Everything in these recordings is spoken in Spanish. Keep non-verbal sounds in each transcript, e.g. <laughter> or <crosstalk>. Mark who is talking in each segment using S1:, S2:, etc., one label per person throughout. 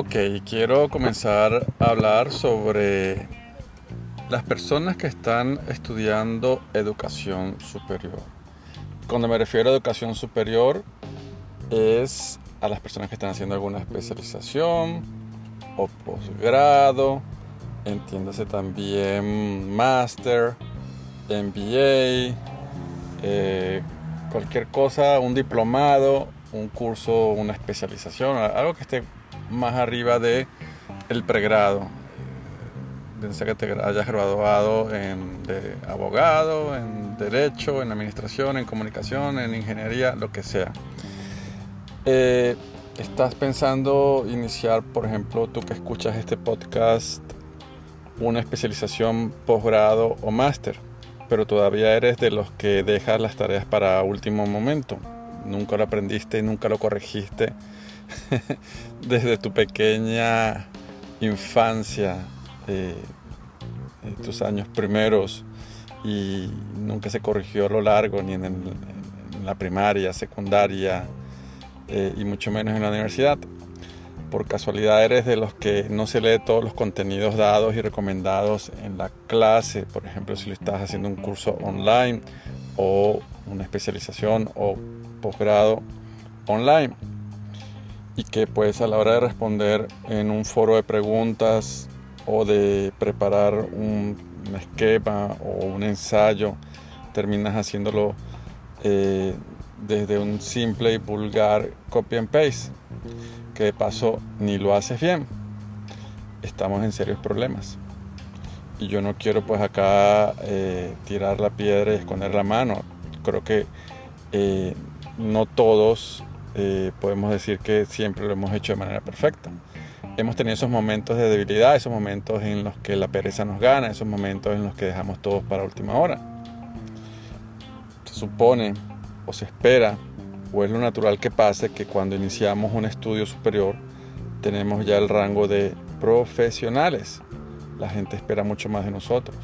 S1: Ok, quiero comenzar a hablar sobre las personas que están estudiando educación superior. Cuando me refiero a educación superior es a las personas que están haciendo alguna especialización o posgrado, entiéndase también máster, MBA, eh, cualquier cosa, un diplomado, un curso, una especialización, algo que esté más arriba de el pregrado. Piensa que te hayas graduado en de abogado, en derecho, en administración, en comunicación, en ingeniería, lo que sea. Eh, estás pensando iniciar, por ejemplo, tú que escuchas este podcast, una especialización, posgrado o máster, pero todavía eres de los que dejas las tareas para último momento. Nunca lo aprendiste nunca lo corregiste <laughs> desde tu pequeña infancia, eh, tus años primeros, y nunca se corrigió a lo largo, ni en, la primaria, secundaria, eh, y mucho menos en la universidad. Por casualidad eres de los que no se lee todos los contenidos dados y recomendados en la clase, por ejemplo, si lo estás haciendo un curso online o una especialización o posgrado online. Y que pues a la hora de responder en un foro de preguntas o de preparar un, esquema o un ensayo, terminas haciéndolo eh, desde un simple y vulgar copy and paste, que de paso ni lo haces bien. Estamos en serios problemas. Y yo no quiero pues acá eh, tirar la piedra y esconder la mano. Creo que eh, no todos eh, podemos decir que siempre lo hemos hecho de manera perfecta. Hemos tenido esos momentos de debilidad, esos momentos en los que la pereza nos gana, esos momentos en los que dejamos todos para última hora. Se supone o se espera, o es lo natural que pase, que cuando iniciamos un estudio superior tenemos ya el rango de profesionales. La gente espera mucho más de nosotros.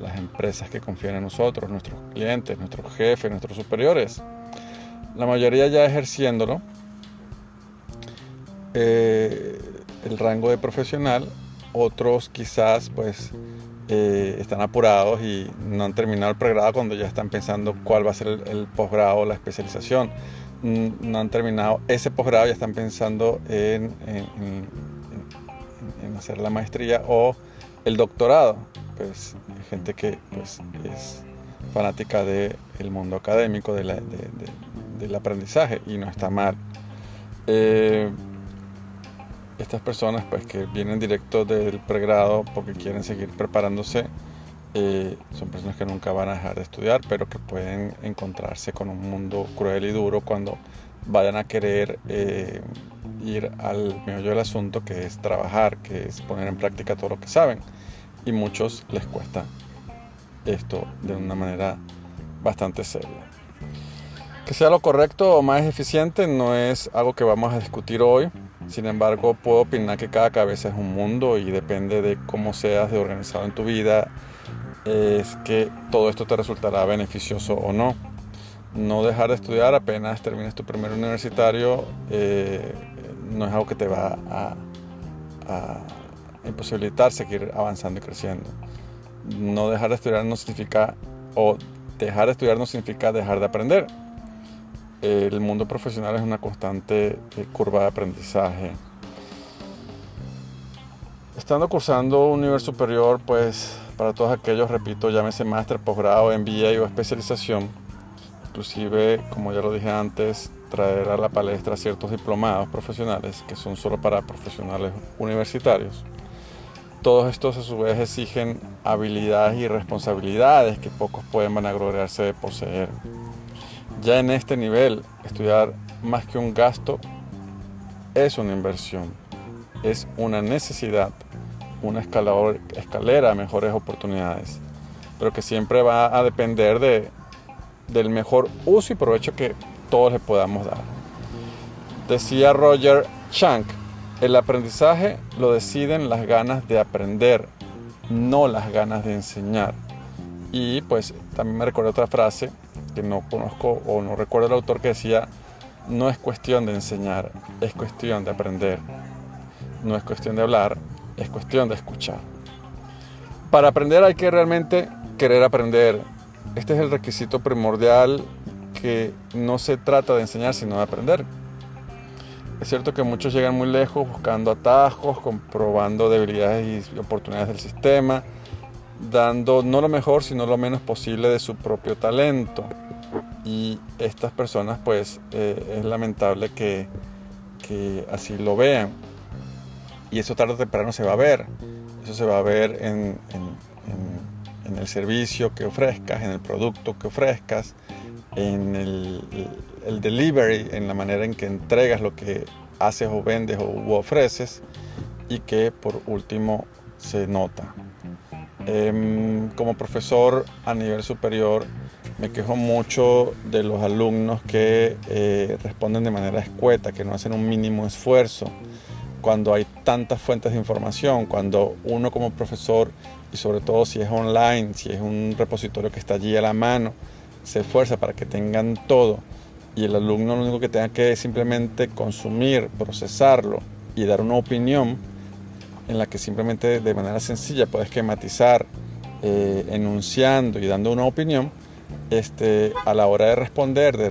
S1: Las empresas que confían en nosotros, nuestros clientes, nuestros jefes, nuestros superiores la mayoría ya ejerciéndolo, eh, el rango de profesional, otros quizás pues eh, están apurados y no han terminado el pregrado cuando ya están pensando cuál va a ser el, posgrado o la especialización. Mm, no han terminado ese posgrado, ya están pensando en, hacer la maestría o el doctorado. Pues hay gente que pues, es fanática del mundo académico, de del aprendizaje y no está mal. Eh, estas personas pues que vienen directo del pregrado porque quieren seguir preparándose eh, son personas que nunca van a dejar de estudiar pero que pueden encontrarse con un mundo cruel y duro cuando vayan a querer eh, ir al meollo del asunto que es trabajar que es poner en práctica todo lo que saben y muchos les cuesta esto de una manera bastante seria que sea lo correcto o más eficiente no es algo que vamos a discutir hoy. Sin embargo, puedo opinar que cada cabeza es un mundo y depende de cómo seas de organizado en tu vida, es que todo esto te resultará beneficioso o no. No dejar de estudiar apenas termines tu primer universitario eh, no es algo que te va a, a imposibilitar seguir avanzando y creciendo. No dejar de estudiar no significa, o dejar de estudiar no significa dejar de aprender el mundo profesional es una constante eh, curva de aprendizaje. Estando cursando un nivel superior, pues para todos aquellos, repito, llámese máster, posgrado, MBA o especialización, inclusive, como ya lo dije antes, traer a la palestra ciertos diplomados profesionales que son solo para profesionales universitarios. Todos estos a su vez exigen habilidades y responsabilidades que pocos pueden vanagloriarse de poseer. Ya en este nivel, estudiar más que un gasto es una inversión, es una necesidad, una escalera a mejores oportunidades, pero que siempre va a depender de, del mejor uso y provecho que todos le podamos dar. Decía Roger Chang, el aprendizaje lo deciden las ganas de aprender, no las ganas de enseñar. Y pues también me recuerdo otra frase que no conozco o no recuerdo el autor que decía, no es cuestión de enseñar, es cuestión de aprender. No es cuestión de hablar, es cuestión de escuchar. Para aprender hay que realmente querer aprender. Este es el requisito primordial que no se trata de enseñar, sino de aprender. Es cierto que muchos llegan muy lejos buscando atajos, comprobando debilidades y oportunidades del sistema, dando no lo mejor, sino lo menos posible de su propio talento. Y estas personas, pues, eh, es lamentable que, así lo vean. Y eso tarde o temprano se va a ver. Eso se va a ver en, en el servicio que ofrezcas, en el producto que ofrezcas, en el, el, delivery, en la manera en que entregas lo que haces o vendes o ofreces y que por último se nota. Em, como profesor a nivel superior me quejo mucho de los alumnos que eh, responden de manera escueta, que no hacen un mínimo esfuerzo. Cuando hay tantas fuentes de información, cuando uno como profesor y sobre todo si es online, si es un repositorio que está allí a la mano, se esfuerza para que tengan todo y el alumno lo único que tenga que simplemente consumir, procesarlo y dar una opinión en la que simplemente de manera sencilla puedes esquematizar eh, enunciando y dando una opinión, este, a la hora de responder, de,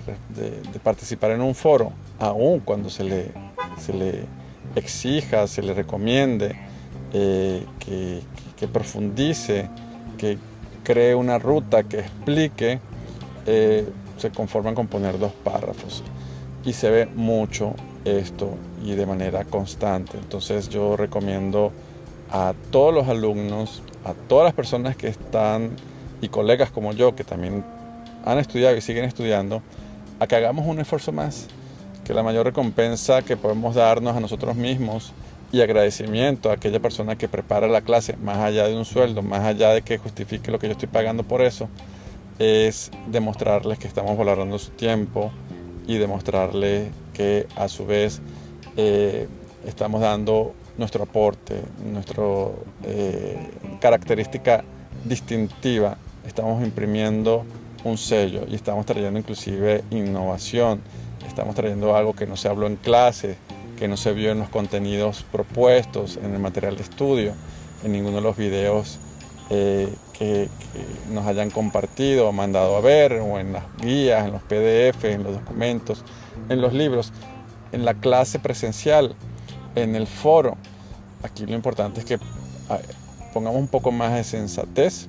S1: participar en un foro, aún cuando se le, se le exija, se le recomiende eh, que, profundice, que cree una ruta, que explique, eh, se conforman con poner dos párrafos. Y se ve mucho esto y de manera constante. Entonces yo recomiendo a todos los alumnos, a todas las personas que están y colegas como yo que también han estudiado y siguen estudiando, a que hagamos un esfuerzo más, que la mayor recompensa que podemos darnos a nosotros mismos y agradecimiento a aquella persona que prepara la clase, más allá de un sueldo, más allá de que justifique lo que yo estoy pagando por eso, es demostrarles que estamos valorando su tiempo y demostrarles que a su vez eh, estamos dando nuestro aporte, nuestra eh, característica distintiva, estamos imprimiendo un sello y estamos trayendo inclusive innovación, estamos trayendo algo que no se habló en clase, que no se vio en los contenidos propuestos, en el material de estudio, en ninguno de los videos eh, que, nos hayan compartido o mandado a ver, o en las guías, en los PDF, en los documentos, en los libros, en la clase presencial, en el foro. Aquí lo importante es que pongamos un poco más de sensatez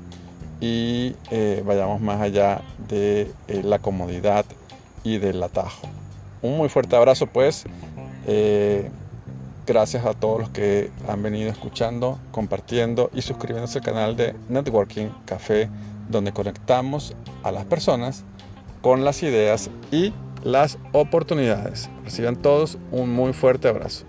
S1: y eh, vayamos más allá de eh, la comodidad y del atajo. Un muy fuerte abrazo pues. Gracias a todos los que han venido escuchando, compartiendo y suscribiéndose al canal de Networking Café, donde conectamos a las personas con las ideas y las oportunidades. Reciban todos un muy fuerte abrazo.